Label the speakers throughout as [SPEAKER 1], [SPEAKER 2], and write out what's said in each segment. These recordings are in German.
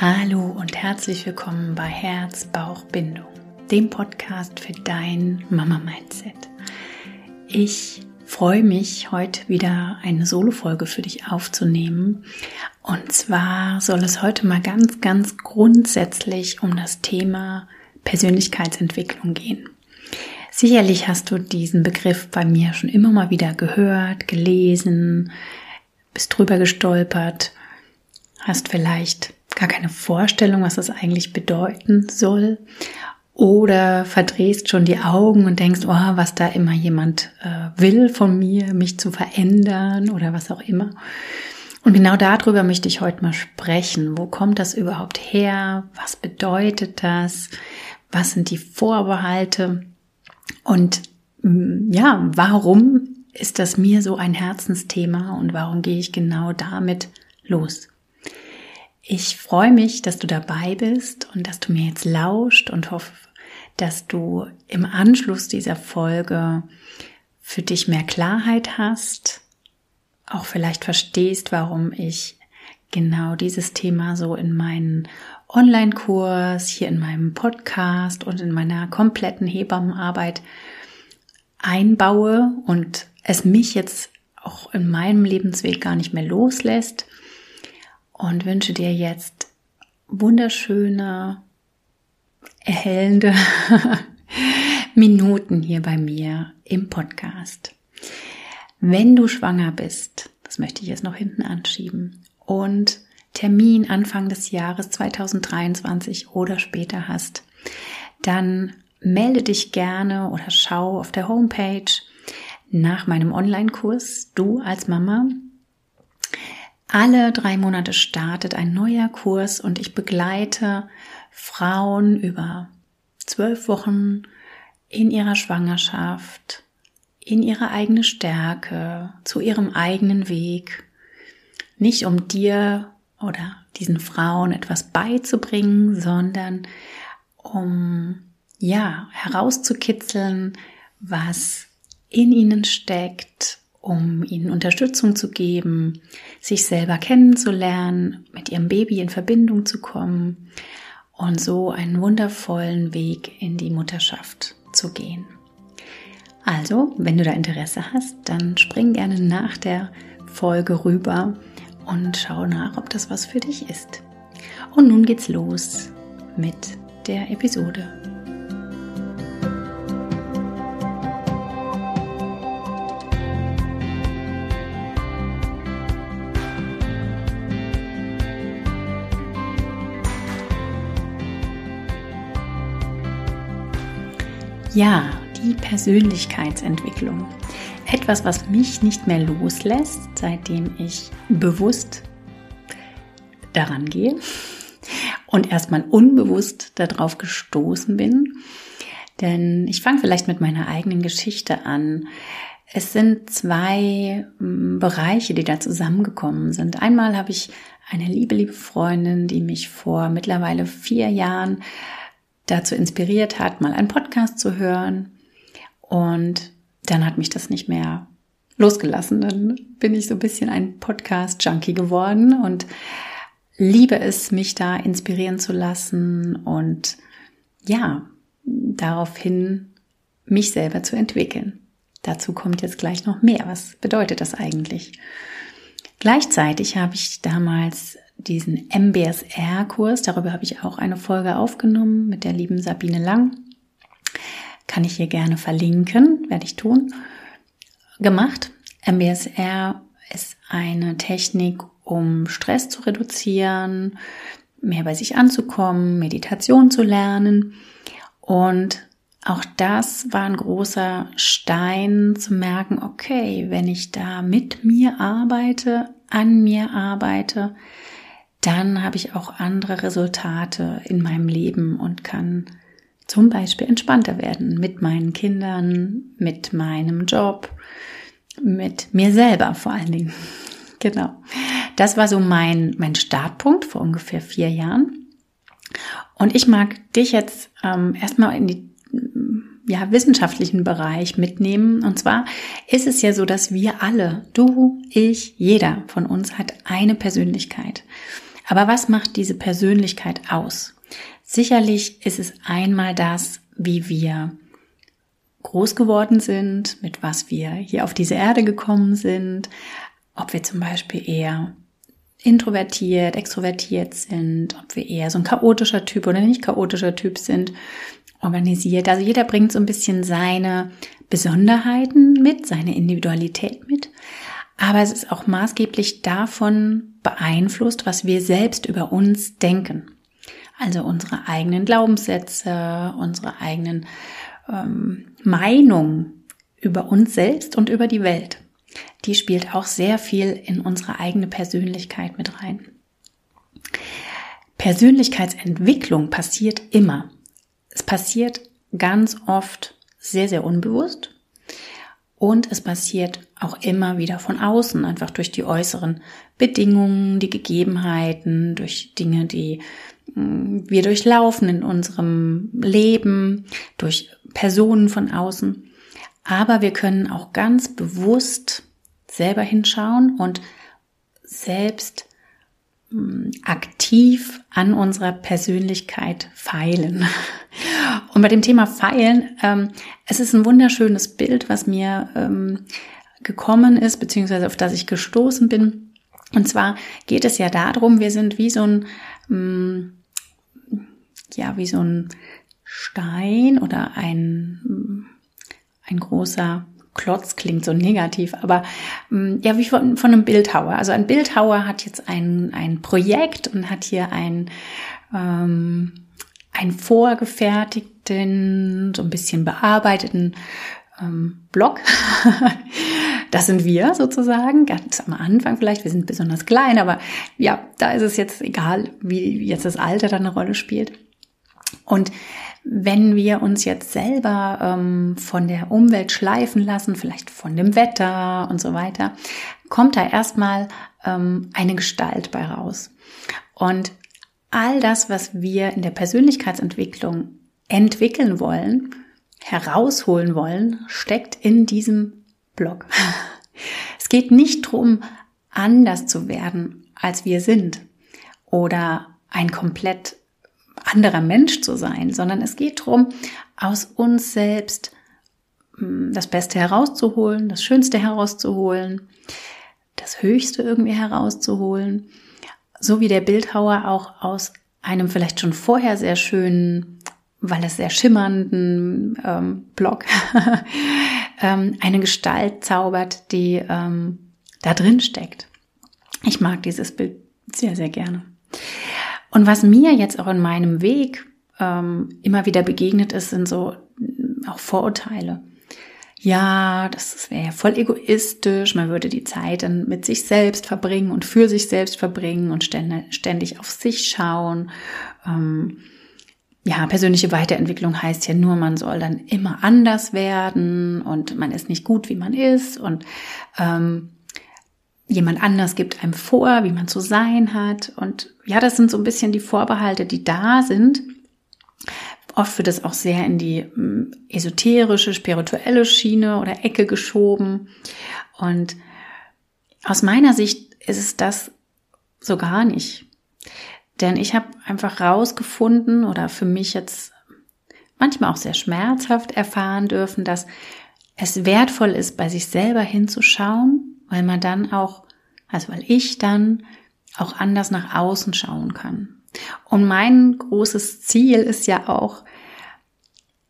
[SPEAKER 1] Hallo und herzlich willkommen bei Herz, Bauch, Bindung, dem Podcast für dein Mama-Mindset. Ich freue mich, heute wieder eine Solo-Folge für dich aufzunehmen. Und zwar soll es heute mal ganz, ganz grundsätzlich um das Thema Persönlichkeitsentwicklung gehen. Sicherlich hast du diesen Begriff bei mir schon immer mal wieder gehört, gelesen, bist drüber gestolpert, hast vielleicht gar keine Vorstellung, was das eigentlich bedeuten soll. Oder verdrehst schon die Augen und denkst, oh, was da immer jemand äh, will von mir, mich zu verändern oder was auch immer. Und genau darüber möchte ich heute mal sprechen. Wo kommt das überhaupt her? Was bedeutet das? Was sind die Vorbehalte? Und mm, ja, warum ist das mir so ein Herzensthema und warum gehe ich genau damit los? Ich freue mich, dass du dabei bist und dass du mir jetzt lauscht und hoffe, dass du im Anschluss dieser Folge für dich mehr Klarheit hast, auch vielleicht verstehst, warum ich genau dieses Thema so in meinen Online-Kurs, hier in meinem Podcast und in meiner kompletten Hebammenarbeit einbaue und es mich jetzt auch in meinem Lebensweg gar nicht mehr loslässt und wünsche dir jetzt wunderschöne, erhellende Minuten hier bei mir im Podcast. Wenn du schwanger bist, das möchte ich jetzt noch hinten anschieben, und Termin Anfang des Jahres 2023 oder später hast, dann melde dich gerne oder schau auf der Homepage nach meinem Online-Kurs Du als Mama alle drei Monate startet ein neuer Kurs und ich begleite Frauen über zwölf Wochen in ihrer Schwangerschaft, in ihre eigene Stärke, zu ihrem eigenen Weg. Nicht um dir oder diesen Frauen etwas beizubringen, sondern um, ja, herauszukitzeln, was in ihnen steckt um ihnen Unterstützung zu geben, sich selber kennenzulernen, mit ihrem Baby in Verbindung zu kommen und so einen wundervollen Weg in die Mutterschaft zu gehen. Also, wenn du da Interesse hast, dann spring gerne nach der Folge rüber und schau nach, ob das was für dich ist. Und nun geht's los mit der Episode. Ja, die Persönlichkeitsentwicklung. Etwas, was mich nicht mehr loslässt, seitdem ich bewusst daran gehe und erstmal unbewusst darauf gestoßen bin. Denn ich fange vielleicht mit meiner eigenen Geschichte an. Es sind zwei hm, Bereiche, die da zusammengekommen sind. Einmal habe ich eine liebe, liebe Freundin, die mich vor mittlerweile vier Jahren dazu inspiriert hat, mal einen Podcast zu hören. Und dann hat mich das nicht mehr losgelassen. Dann bin ich so ein bisschen ein Podcast-Junkie geworden und liebe es, mich da inspirieren zu lassen und ja, daraufhin mich selber zu entwickeln. Dazu kommt jetzt gleich noch mehr. Was bedeutet das eigentlich? Gleichzeitig habe ich damals diesen MBSR-Kurs, darüber habe ich auch eine Folge aufgenommen mit der lieben Sabine Lang. Kann ich hier gerne verlinken, werde ich tun. Gemacht. MBSR ist eine Technik, um Stress zu reduzieren, mehr bei sich anzukommen, Meditation zu lernen. Und auch das war ein großer Stein zu merken, okay, wenn ich da mit mir arbeite, an mir arbeite, dann habe ich auch andere Resultate in meinem Leben und kann zum Beispiel entspannter werden mit meinen Kindern, mit meinem Job, mit mir selber vor allen Dingen. Genau. Das war so mein, mein Startpunkt vor ungefähr vier Jahren. Und ich mag dich jetzt ähm, erstmal in die ja, wissenschaftlichen Bereich mitnehmen. Und zwar ist es ja so, dass wir alle, du, ich, jeder von uns hat eine Persönlichkeit Aber was macht diese Persönlichkeit aus? Sicherlich ist es einmal das, wie wir groß geworden sind, mit was wir hier auf diese Erde gekommen sind, ob wir zum Beispiel eher introvertiert, extrovertiert sind, ob wir eher so ein chaotischer Typ oder nicht chaotischer Typ sind, organisiert. Also jeder bringt so ein bisschen seine Besonderheiten mit, seine Individualität mit. Aber es ist auch maßgeblich davon beeinflusst, was wir selbst über uns denken. Also unsere eigenen Glaubenssätze, unsere eigenen ähm, Meinungen über uns selbst und über die Welt die spielt auch sehr viel in unsere eigene Persönlichkeit mit rein. Persönlichkeitsentwicklung passiert immer. Es passiert ganz oft sehr, sehr unbewusst und es passiert auch immer wieder von außen, einfach durch die äußeren Bedingungen, die Gegebenheiten, durch Dinge, die mm, wir durchlaufen in unserem Leben, durch Personen von außen. Aber wir können auch ganz bewusst selber hinschauen und selbst hm, aktiv an unserer Persönlichkeit feilen. Und bei dem Thema Feilen, ähm, es ist ein wunderschönes Bild, was mir ähm, gekommen ist, beziehungsweise auf das ich gestoßen bin. Und zwar geht es ja darum, wir sind wie so ein, ähm, ja, wie so ein Stein oder ein, hm, ein großer Klotz klingt so negativ, aber mm, ja, wie von, von einem Bildhauer. Also ein Bildhauer hat jetzt ein, ein Projekt und hat hier ein, ähm, ein vorgefertigten, so ein bisschen bearbeiteten ähm, Block. das sind wir sozusagen, ganz am Anfang vielleicht. Wir sind besonders klein, aber ja, da ist es jetzt egal, wie jetzt das Alter da eine Rolle spielt. Und wenn wir uns jetzt selber ähm, von der Umwelt schleifen lassen, vielleicht von dem Wetter und so weiter, kommt da erstmal ähm, eine Gestalt bei raus. Und all das, was wir in der Persönlichkeitsentwicklung entwickeln wollen, herausholen wollen, steckt in diesem Blog. Es geht nicht drum, anders zu werden, als wir sind oder ein komplett anderer Mensch zu sein, sondern es geht darum, aus uns selbst hm, das Beste herauszuholen, das Schönste herauszuholen, das Höchste irgendwie herauszuholen, so wie der Bildhauer auch aus einem vielleicht schon vorher sehr schönen, weil es sehr schimmernden ähm, Block ähm, eine Gestalt zaubert, die ähm, da drin steckt. Ich mag dieses Bild sehr, sehr gerne. Und was mir jetzt auch in meinem Weg ähm, immer wieder begegnet ist, sind so mm, auch Vorurteile. Ja, das wäre ja voll egoistisch, man würde die Zeit dann mit sich selbst verbringen und für sich selbst verbringen und ständig auf sich schauen. Ähm, ja, persönliche Weiterentwicklung heißt ja nur, man soll dann immer anders werden und man ist nicht gut, wie man ist und ähm, jemand anders gibt einem vor, wie man zu sein hat. Und ja, das sind so ein bisschen die Vorbehalte, die da sind. Oft wird es auch sehr in die hm, esoterische, spirituelle Schiene oder Ecke geschoben. Und aus meiner Sicht ist es das so gar nicht. Denn ich habe einfach rausgefunden oder für mich jetzt manchmal auch sehr schmerzhaft erfahren dürfen, dass es wertvoll ist, bei sich selber hinzuschauen weil man dann auch, also weil ich dann auch anders nach außen schauen kann. Und mein großes Ziel ist ja auch,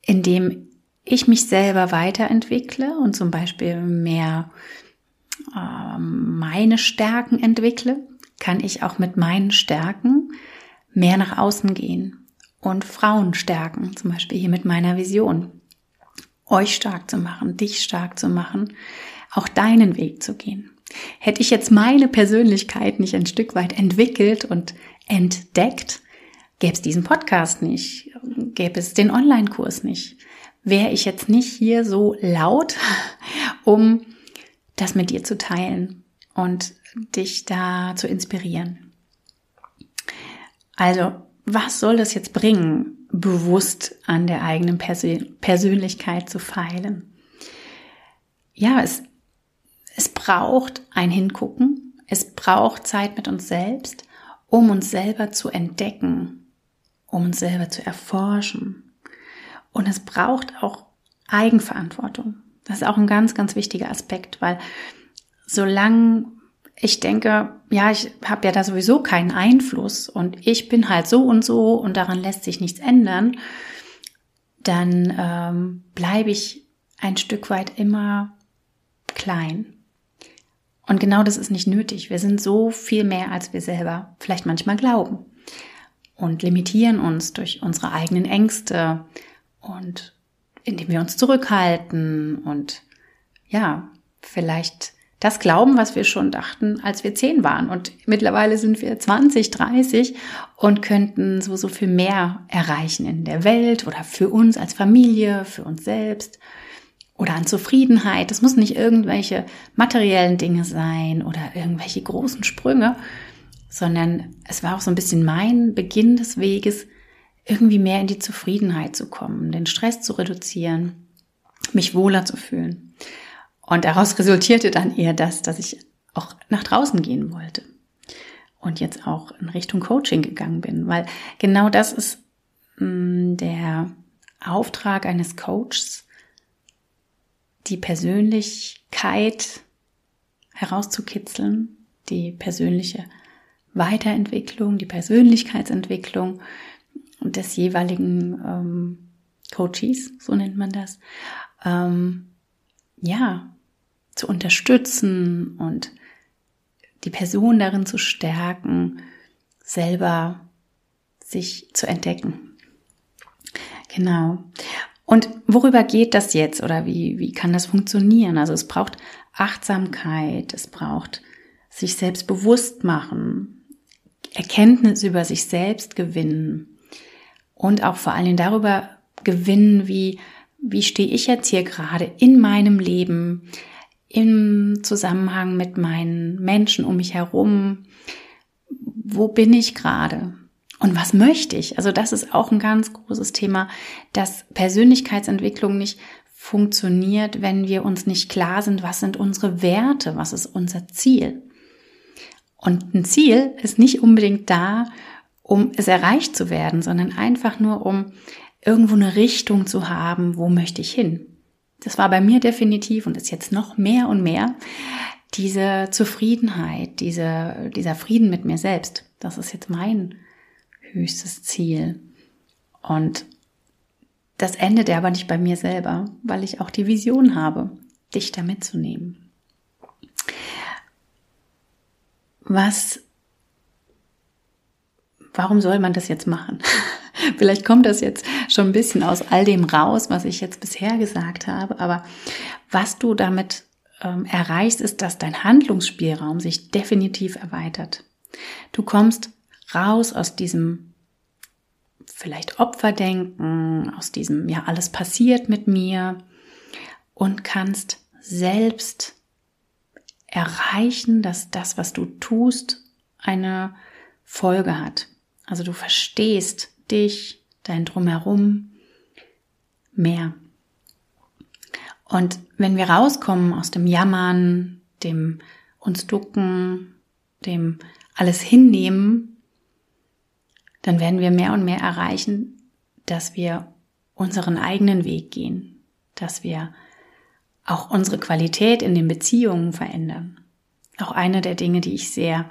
[SPEAKER 1] indem ich mich selber weiterentwickle und zum Beispiel mehr äh, meine Stärken entwickle, kann ich auch mit meinen Stärken mehr nach außen gehen und Frauen stärken, zum Beispiel hier mit meiner Vision. Euch stark zu machen, dich stark zu machen, auch deinen Weg zu gehen. Hätte ich jetzt meine Persönlichkeit nicht ein Stück weit entwickelt und entdeckt, gäbe es diesen Podcast nicht, gäbe es den Online-Kurs nicht, wäre ich jetzt nicht hier so laut, um das mit dir zu teilen und dich da zu inspirieren. Also, was soll das jetzt bringen, bewusst an der eigenen Persönlichkeit zu feilen? Ja, es es braucht ein Hingucken, es braucht Zeit mit uns selbst um uns selber zu entdecken, um uns selber zu erforschen. Und es braucht auch Eigenverantwortung. Das ist auch ein ganz, ganz wichtiger Aspekt, weil solange ich denke, ja, ich habe ja da sowieso keinen Einfluss und ich bin halt so und so und daran lässt sich nichts ändern, dann ähm, bleibe ich ein Stück weit immer klein. Und genau das ist nicht nötig. Wir sind so viel mehr, als wir selber vielleicht manchmal glauben und limitieren uns durch unsere eigenen Ängste und indem wir uns zurückhalten und ja, vielleicht das glauben, was wir schon dachten, als wir zehn waren. Und mittlerweile sind wir 20, 30 und könnten so, so viel mehr erreichen in der Welt oder für uns als Familie, für uns selbst oder an Zufriedenheit. Das muss nicht irgendwelche materiellen Dinge sein oder irgendwelche großen Sprünge, sondern es war auch so ein bisschen mein Beginn des Weges, irgendwie mehr in die Zufriedenheit zu kommen, den Stress zu reduzieren, mich wohler zu fühlen. Und daraus resultierte dann eher das, dass ich auch nach draußen gehen wollte und jetzt auch in Richtung Coaching gegangen bin, weil genau das ist mm, der Auftrag eines Coaches, die Persönlichkeit herauszukitzeln, die persönliche Weiterentwicklung, die Persönlichkeitsentwicklung des jeweiligen ähm, Coaches, so nennt man das, ähm, ja, zu unterstützen und die Person darin zu stärken, selber sich zu entdecken. Genau. Und worüber geht das jetzt oder wie, wie kann das funktionieren? Also es braucht Achtsamkeit, es braucht sich selbst bewusst machen, Erkenntnis über sich selbst gewinnen und auch vor allen Dingen darüber gewinnen, wie, wie stehe ich jetzt hier gerade in meinem Leben, im Zusammenhang mit meinen Menschen um mich herum. Wo bin ich gerade? Und was möchte ich? Also das ist auch ein ganz großes Thema, dass Persönlichkeitsentwicklung nicht funktioniert, wenn wir uns nicht klar sind, was sind unsere Werte, was ist unser Ziel. Und ein Ziel ist nicht unbedingt da, um es erreicht zu werden, sondern einfach nur, um irgendwo eine Richtung zu haben, wo möchte ich hin. Das war bei mir definitiv und ist jetzt noch mehr und mehr diese Zufriedenheit, diese, dieser Frieden mit mir selbst. Das ist jetzt mein höchstes Ziel. Und das endet aber nicht bei mir selber, weil ich auch die Vision habe, dich da mitzunehmen. Was, warum soll man das jetzt machen? Vielleicht kommt das jetzt schon ein bisschen aus all dem raus, was ich jetzt bisher gesagt habe. Aber was du damit ähm, erreichst, ist, dass dein Handlungsspielraum sich definitiv erweitert. Du kommst raus aus diesem vielleicht Opferdenken, aus diesem, ja, alles passiert mit mir und kannst selbst erreichen, dass das, was du tust, eine Folge hat. Also du verstehst, dich, dein Drumherum mehr. Und wenn wir rauskommen aus dem Jammern, dem uns ducken, dem alles hinnehmen, dann werden wir mehr und mehr erreichen, dass wir unseren eigenen Weg gehen, dass wir auch unsere Qualität in den Beziehungen verändern. Auch eine der Dinge, die ich sehr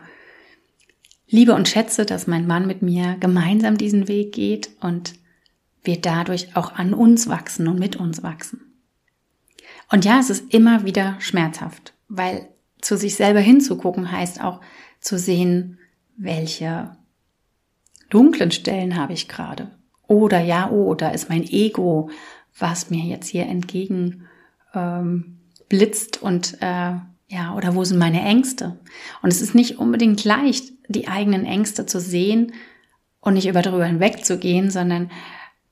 [SPEAKER 1] liebe und schätze, dass mein Mann mit mir gemeinsam diesen Weg geht und wir dadurch auch an uns wachsen und mit uns wachsen. Und ja, es ist immer wieder schmerzhaft, weil zu sich selber hinzugucken heißt auch zu sehen, welche dunklen Stellen habe ich gerade. Oder ja, oh, da ist mein Ego, was mir jetzt hier entgegen ähm, blitzt und äh, ja, oder wo sind meine Ängste? Und es ist nicht unbedingt leicht, die eigenen Ängste zu sehen und nicht über darüber hinwegzugehen, sondern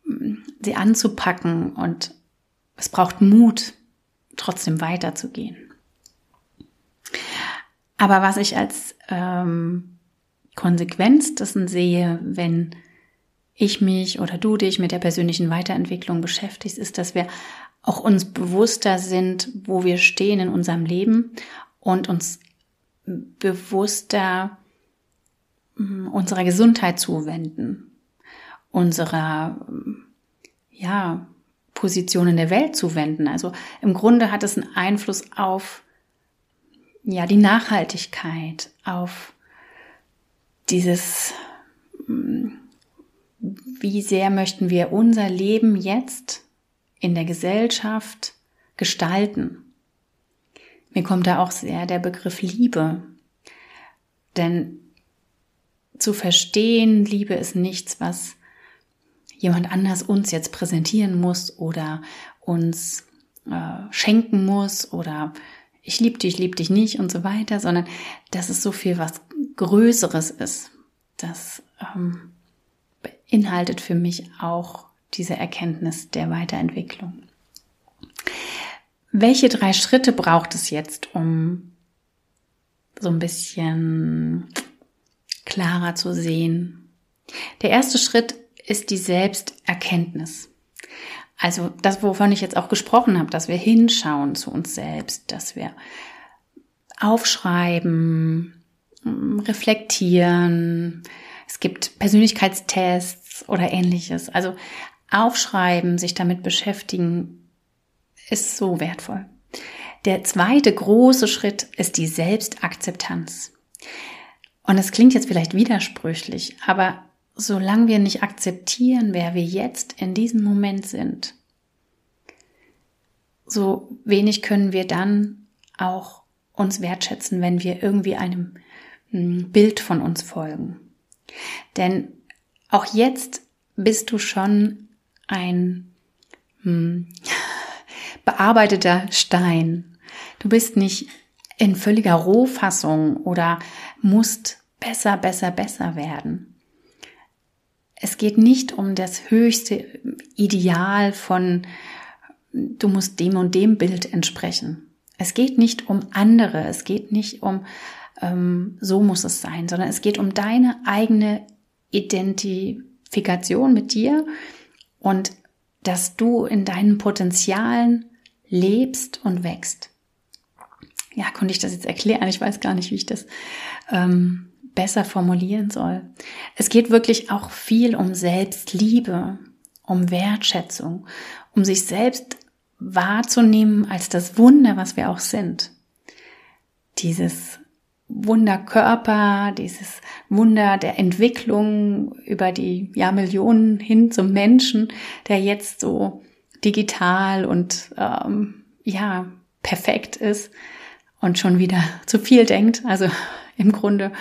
[SPEAKER 1] mm, sie anzupacken und es braucht Mut, trotzdem weiterzugehen. Aber was ich als ähm, Konsequenz dessen sehe, wenn ich mich oder du dich mit der persönlichen Weiterentwicklung beschäftigst, ist, dass wir auch uns bewusster sind, wo wir stehen in unserem Leben und uns bewusster mm, unserer Gesundheit zuwenden, unserer ja, Position in der Welt zuwenden. Also im Grunde hat es einen Einfluss auf ja, die Nachhaltigkeit, auf dieses, mm, wie sehr möchten wir unser Leben jetzt in der Gesellschaft gestalten. Mir kommt da auch sehr der Begriff Liebe. Denn zu verstehen, Liebe ist nichts, was jemand anders uns jetzt präsentieren muss oder uns äh, schenken muss oder ich liebe dich, ich liebe dich nicht und so weiter, sondern dass es so viel was Größeres ist. Das ähm, beinhaltet für mich auch diese Erkenntnis der Weiterentwicklung. Welche drei Schritte braucht es jetzt, um so ein bisschen klarer zu sehen? Der erste Schritt ist die Selbsterkenntnis. Also das, wovon ich jetzt auch gesprochen habe, dass wir hinschauen zu uns selbst, dass wir aufschreiben, reflektieren. Es gibt Persönlichkeitstests oder ähnliches. Also aufschreiben, sich damit beschäftigen, ist so wertvoll. Der zweite große Schritt ist die Selbstakzeptanz. Und es klingt jetzt vielleicht widersprüchlich, aber solange wir nicht akzeptieren, wer wir jetzt in diesem Moment sind, so wenig können wir dann auch uns wertschätzen, wenn wir irgendwie einem hm, Bild von uns folgen. Denn auch jetzt bist du schon ein hm, bearbeiteter Stein. Du bist nicht in völliger Rohfassung oder musst besser, besser, besser werden. Es geht nicht um das höchste Ideal von, du musst dem und dem Bild entsprechen. Es geht nicht um andere, es geht nicht um, ähm, so muss es sein, sondern es geht um deine eigene Identifikation mit dir und dass du in deinen Potenzialen lebst und wächst. Ja, konnte ich das jetzt erklären? Ich weiß gar nicht, wie ich das ähm, besser formulieren soll. Es geht wirklich auch viel um Selbstliebe, um Wertschätzung, um sich selbst wahrzunehmen als das Wunder, was wir auch sind. Dieses Wunderkörper, dieses Wunder der Entwicklung über die Jahrmillionen hin zum Menschen, der jetzt so digital und ähm, ja perfekt ist und schon wieder zu viel denkt. Also im Grunde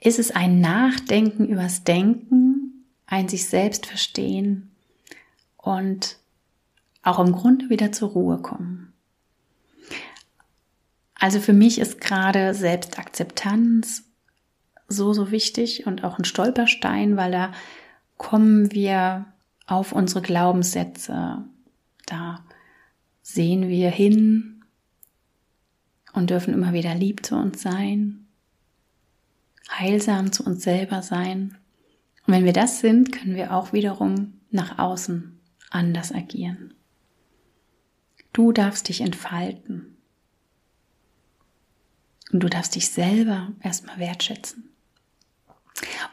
[SPEAKER 1] ist es ein Nachdenken übers Denken, ein sich selbst verstehen und auch im Grunde wieder zur Ruhe kommen. Also für mich ist gerade Selbstakzeptanz so, so wichtig und auch ein Stolperstein, weil da kommen wir auf unsere Glaubenssätze. Da sehen wir hin und dürfen immer wieder lieb zu uns sein heilsam zu uns selber sein. Und wenn wir das sind, können wir auch wiederum nach außen anders agieren. Du darfst dich entfalten. Und du darfst dich selber erstmal wertschätzen.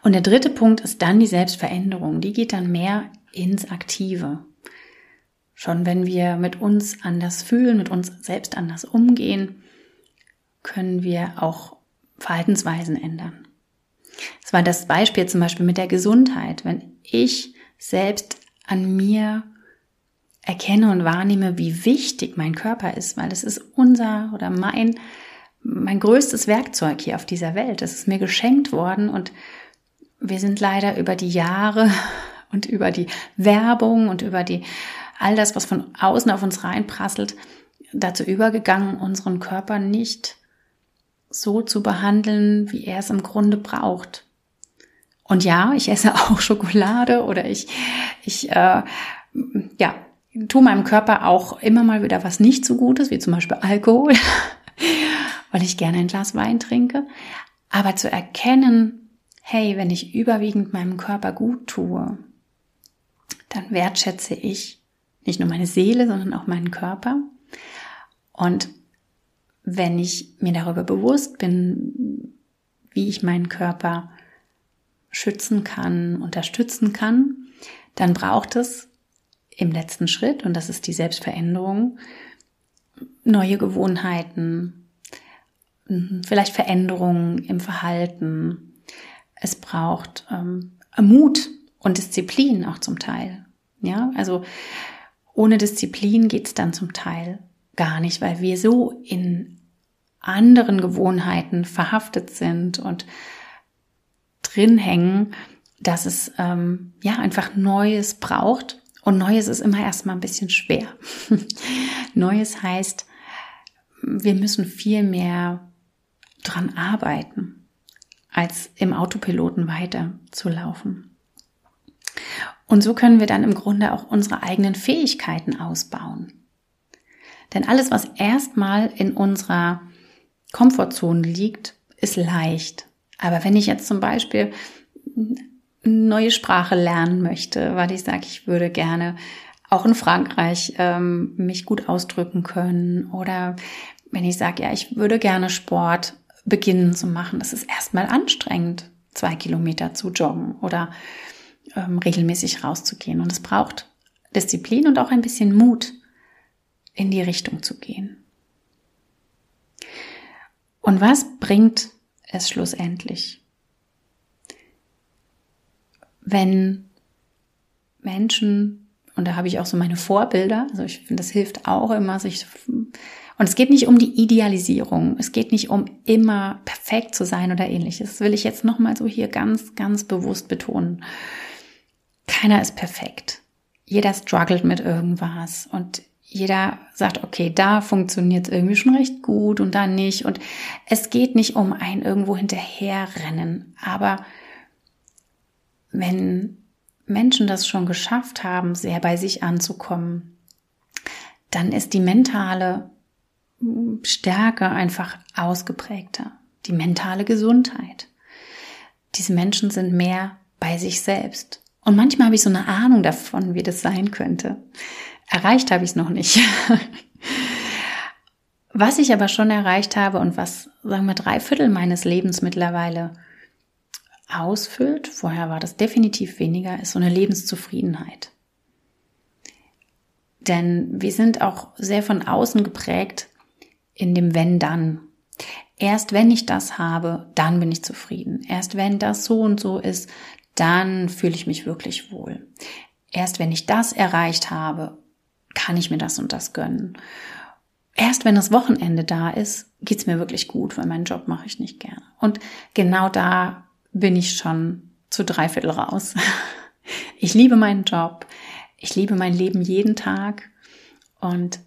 [SPEAKER 1] Und der dritte Punkt ist dann die Selbstveränderung. Die geht dann mehr ins Aktive. Schon wenn wir mit uns anders fühlen, mit uns selbst anders umgehen, können wir auch Verhaltensweisen ändern. Es war das Beispiel zum Beispiel mit der Gesundheit. Wenn ich selbst an mir erkenne und wahrnehme, wie wichtig mein Körper ist, weil es ist unser oder mein, mein größtes Werkzeug hier auf dieser Welt. Es ist mir geschenkt worden und wir sind leider über die Jahre und über die Werbung und über die, all das, was von außen auf uns reinprasselt, dazu übergegangen, unseren Körper nicht so zu behandeln, wie er es im Grunde braucht. Und ja, ich esse auch Schokolade oder ich, ich, äh, ja, tue meinem Körper auch immer mal wieder was nicht so Gutes, wie zum Beispiel Alkohol, weil ich gerne ein Glas Wein trinke. Aber zu erkennen, hey, wenn ich überwiegend meinem Körper gut tue, dann wertschätze ich nicht nur meine Seele, sondern auch meinen Körper. Und wenn ich mir darüber bewusst bin, wie ich meinen Körper schützen kann, unterstützen kann, dann braucht es im letzten Schritt, und das ist die Selbstveränderung, neue Gewohnheiten, vielleicht Veränderungen im Verhalten. Es braucht ähm, Mut und Disziplin auch zum Teil. Ja, also ohne Disziplin geht's dann zum Teil gar nicht, weil wir so in anderen Gewohnheiten verhaftet sind und drin hängen, dass es ähm, ja einfach Neues braucht. Und Neues ist immer erstmal ein bisschen schwer. Neues heißt, wir müssen viel mehr dran arbeiten, als im Autopiloten weiter zu laufen. Und so können wir dann im Grunde auch unsere eigenen Fähigkeiten ausbauen. Denn alles, was erstmal in unserer Komfortzone liegt, ist leicht. Aber wenn ich jetzt zum Beispiel eine neue Sprache lernen möchte, weil ich sage, ich würde gerne auch in Frankreich ähm, mich gut ausdrücken können oder wenn ich sage, ja, ich würde gerne Sport beginnen zu machen, das ist erstmal anstrengend, zwei Kilometer zu joggen oder ähm, regelmäßig rauszugehen. Und es braucht Disziplin und auch ein bisschen Mut, in die Richtung zu gehen. Und was bringt es schlussendlich? Wenn Menschen, und da habe ich auch so meine Vorbilder, also ich finde, das hilft auch immer, sich, und es geht nicht um die Idealisierung, es geht nicht um immer perfekt zu sein oder ähnliches. Das will ich jetzt nochmal so hier ganz, ganz bewusst betonen. Keiner ist perfekt. Jeder struggelt mit irgendwas und jeder sagt, okay, da funktioniert es irgendwie schon recht gut und da nicht. Und es geht nicht um ein irgendwo hinterherrennen. Aber wenn Menschen das schon geschafft haben, sehr bei sich anzukommen, dann ist die mentale Stärke einfach ausgeprägter. Die mentale Gesundheit. Diese Menschen sind mehr bei sich selbst. Und manchmal habe ich so eine Ahnung davon, wie das sein könnte. Erreicht habe ich es noch nicht. was ich aber schon erreicht habe und was, sagen wir, drei Viertel meines Lebens mittlerweile ausfüllt, vorher war das definitiv weniger, ist so eine Lebenszufriedenheit. Denn wir sind auch sehr von außen geprägt in dem Wenn dann. Erst wenn ich das habe, dann bin ich zufrieden. Erst wenn das so und so ist, dann fühle ich mich wirklich wohl. Erst wenn ich das erreicht habe, kann ich mir das und das gönnen. Erst wenn das Wochenende da ist, geht's mir wirklich gut, weil meinen Job mache ich nicht gerne. Und genau da bin ich schon zu dreiviertel raus. Ich liebe meinen Job. Ich liebe mein Leben jeden Tag und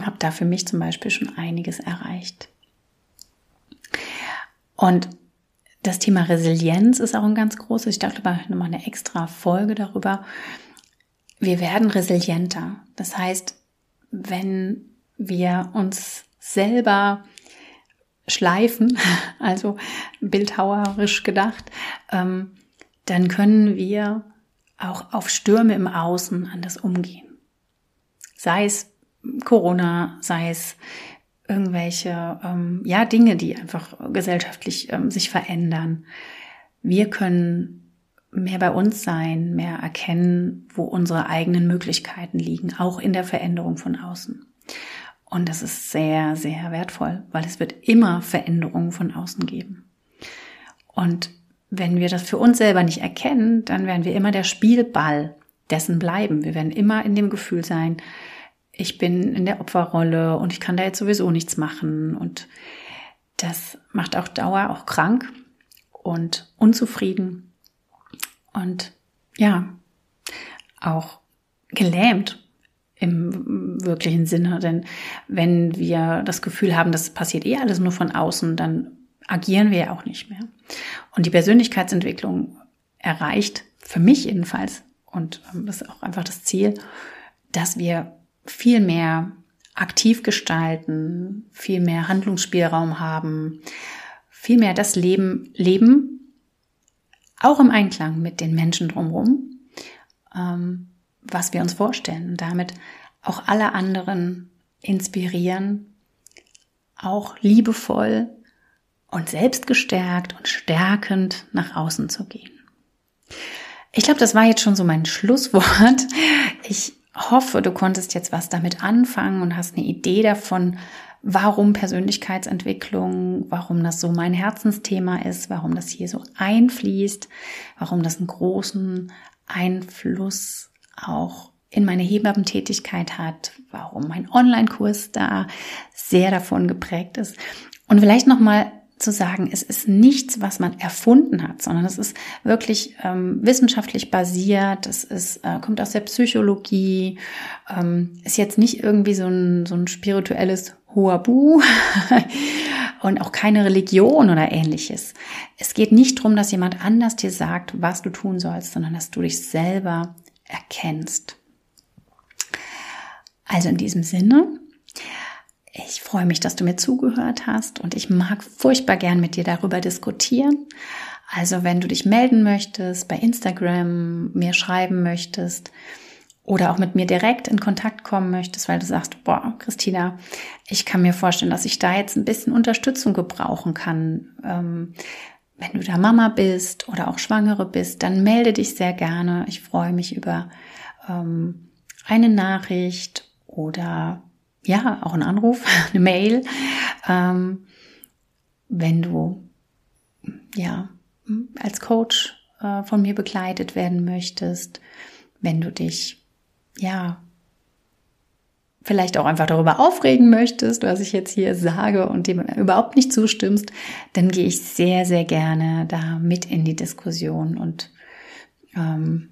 [SPEAKER 1] habe da für mich zum Beispiel schon einiges erreicht. Und das Thema Resilienz ist auch ein ganz großes. Ich dachte mal nochmal eine extra Folge darüber wir werden resilienter. Das heißt, wenn wir uns selber schleifen, also bildhauerisch gedacht, ähm, dann können wir auch auf Stürme im Außen anders umgehen. Sei es Corona, sei es irgendwelche ähm, ja Dinge, die einfach gesellschaftlich ähm, sich verändern. Wir können mehr bei uns sein, mehr erkennen, wo unsere eigenen Möglichkeiten liegen, auch in der Veränderung von außen. Und das ist sehr, sehr wertvoll, weil es wird immer Veränderungen von außen geben. Und wenn wir das für uns selber nicht erkennen, dann werden wir immer der Spielball dessen bleiben. Wir werden immer in dem Gefühl sein, ich bin in der Opferrolle und ich kann da jetzt sowieso nichts machen. Und das macht auch Dauer auch krank und unzufrieden und ja, auch gelähmt im wirklichen Sinne. Denn wenn wir das Gefühl haben, das passiert eh alles nur von außen, dann agieren wir ja auch nicht mehr. Und die Persönlichkeitsentwicklung erreicht für mich jedenfalls, und ähm, das ist auch einfach das Ziel, dass wir viel mehr aktiv gestalten, viel mehr Handlungsspielraum haben, viel mehr das Leben leben, auch im Einklang mit den Menschen drumherum, ähm, was wir uns vorstellen und damit auch alle anderen inspirieren, auch liebevoll und selbstgestärkt und stärkend nach außen zu gehen. Ich glaube, das war jetzt schon so mein Schlusswort. Ich hoffe, du konntest jetzt was damit anfangen und hast eine Idee davon, warum Persönlichkeitsentwicklung, warum das so mein Herzensthema ist, warum das hier so einfließt, warum das einen großen Einfluss auch in meine Hebammentätigkeit hat, warum mein Online-Kurs da sehr davon geprägt ist. Und vielleicht nochmal zu sagen, es ist nichts, was man erfunden hat, sondern es ist wirklich ähm, wissenschaftlich basiert, es ist, äh, kommt aus der Psychologie, ähm, ist jetzt nicht irgendwie so ein, so ein spirituelles Huabu und auch keine Religion oder ähnliches. Es geht nicht darum, dass jemand anders dir sagt, was du tun sollst, sondern dass du dich selber erkennst. Also in diesem Sinne, ich freue mich, dass du mir zugehört hast und ich mag furchtbar gern mit dir darüber diskutieren. Also wenn du dich melden möchtest, bei Instagram mir schreiben möchtest oder auch mit mir direkt in Kontakt kommen möchtest, weil du sagst, boah, Christina, ich kann mir vorstellen, dass ich da jetzt ein bisschen Unterstützung gebrauchen kann. Ähm, wenn du da Mama bist oder auch Schwangere bist, dann melde dich sehr gerne. Ich freue mich über ähm, eine Nachricht oder ja, auch ein Anruf, eine Mail, ähm, wenn du ja als Coach äh, von mir begleitet werden möchtest, wenn du dich ja vielleicht auch einfach darüber aufregen möchtest, was ich jetzt hier sage und dem überhaupt nicht zustimmst, dann gehe ich sehr, sehr gerne da mit in die Diskussion und ähm,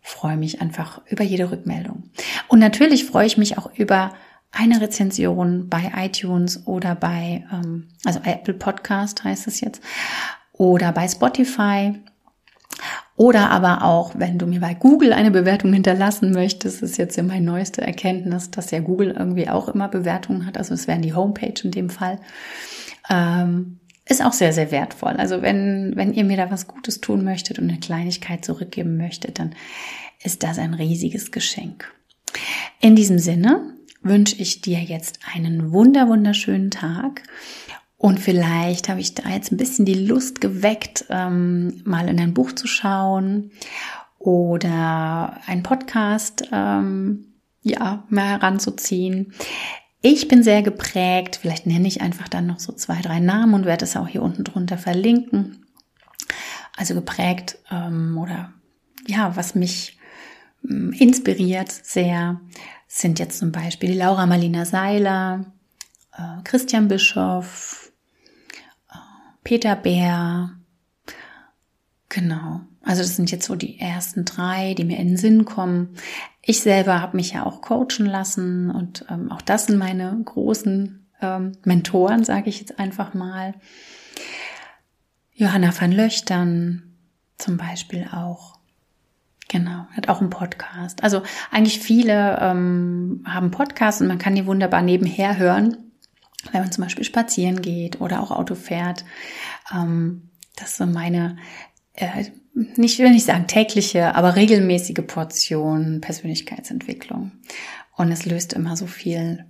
[SPEAKER 1] freue mich einfach über jede Rückmeldung. Und natürlich freue ich mich auch über eine Rezension bei iTunes oder bei, ähm, also Apple Podcast heißt es jetzt, oder bei Spotify. Oder aber auch, wenn du mir bei Google eine Bewertung hinterlassen möchtest, ist jetzt ja meine neueste Erkenntnis, dass ja Google irgendwie auch immer Bewertungen hat. Also es wären die Homepage in dem Fall. Ähm, ist auch sehr, sehr wertvoll. Also wenn, wenn ihr mir da was Gutes tun möchtet und eine Kleinigkeit zurückgeben möchtet, dann ist das ein riesiges Geschenk. In diesem Sinne wünsche ich dir jetzt einen wunder, wunderschönen Tag. Und vielleicht habe ich da jetzt ein bisschen die Lust geweckt, ähm, mal in ein Buch zu schauen oder einen Podcast ähm, ja mal heranzuziehen. Ich bin sehr geprägt, vielleicht nenne ich einfach dann noch so zwei, drei Namen und werde es auch hier unten drunter verlinken. Also geprägt ähm, oder ja, was mich inspiriert sehr sind jetzt zum Beispiel Laura Marlina Seiler, äh, Christian Bischoff, äh, Peter Bär. Genau. Also das sind jetzt so die ersten drei, die mir in den Sinn kommen. Ich selber habe mich ja auch coachen lassen und ähm, auch das sind meine großen ähm, Mentoren, sage ich jetzt einfach mal. Johanna van Löchtern zum Beispiel auch. Genau, hat auch einen Podcast. Also eigentlich viele ähm, haben Podcasts und man kann die wunderbar nebenher hören, wenn man zum Beispiel spazieren geht oder auch Auto fährt. Ähm, das so meine, äh, nicht will nicht sagen tägliche, aber regelmäßige Portion Persönlichkeitsentwicklung. Und es löst immer so viel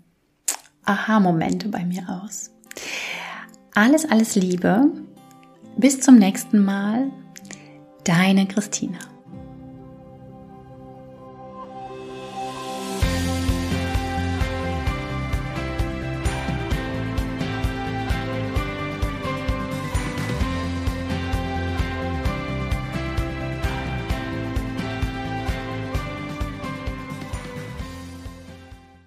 [SPEAKER 1] Aha-Momente bei mir aus. Alles, alles Liebe. Bis zum nächsten Mal. Deine Christina.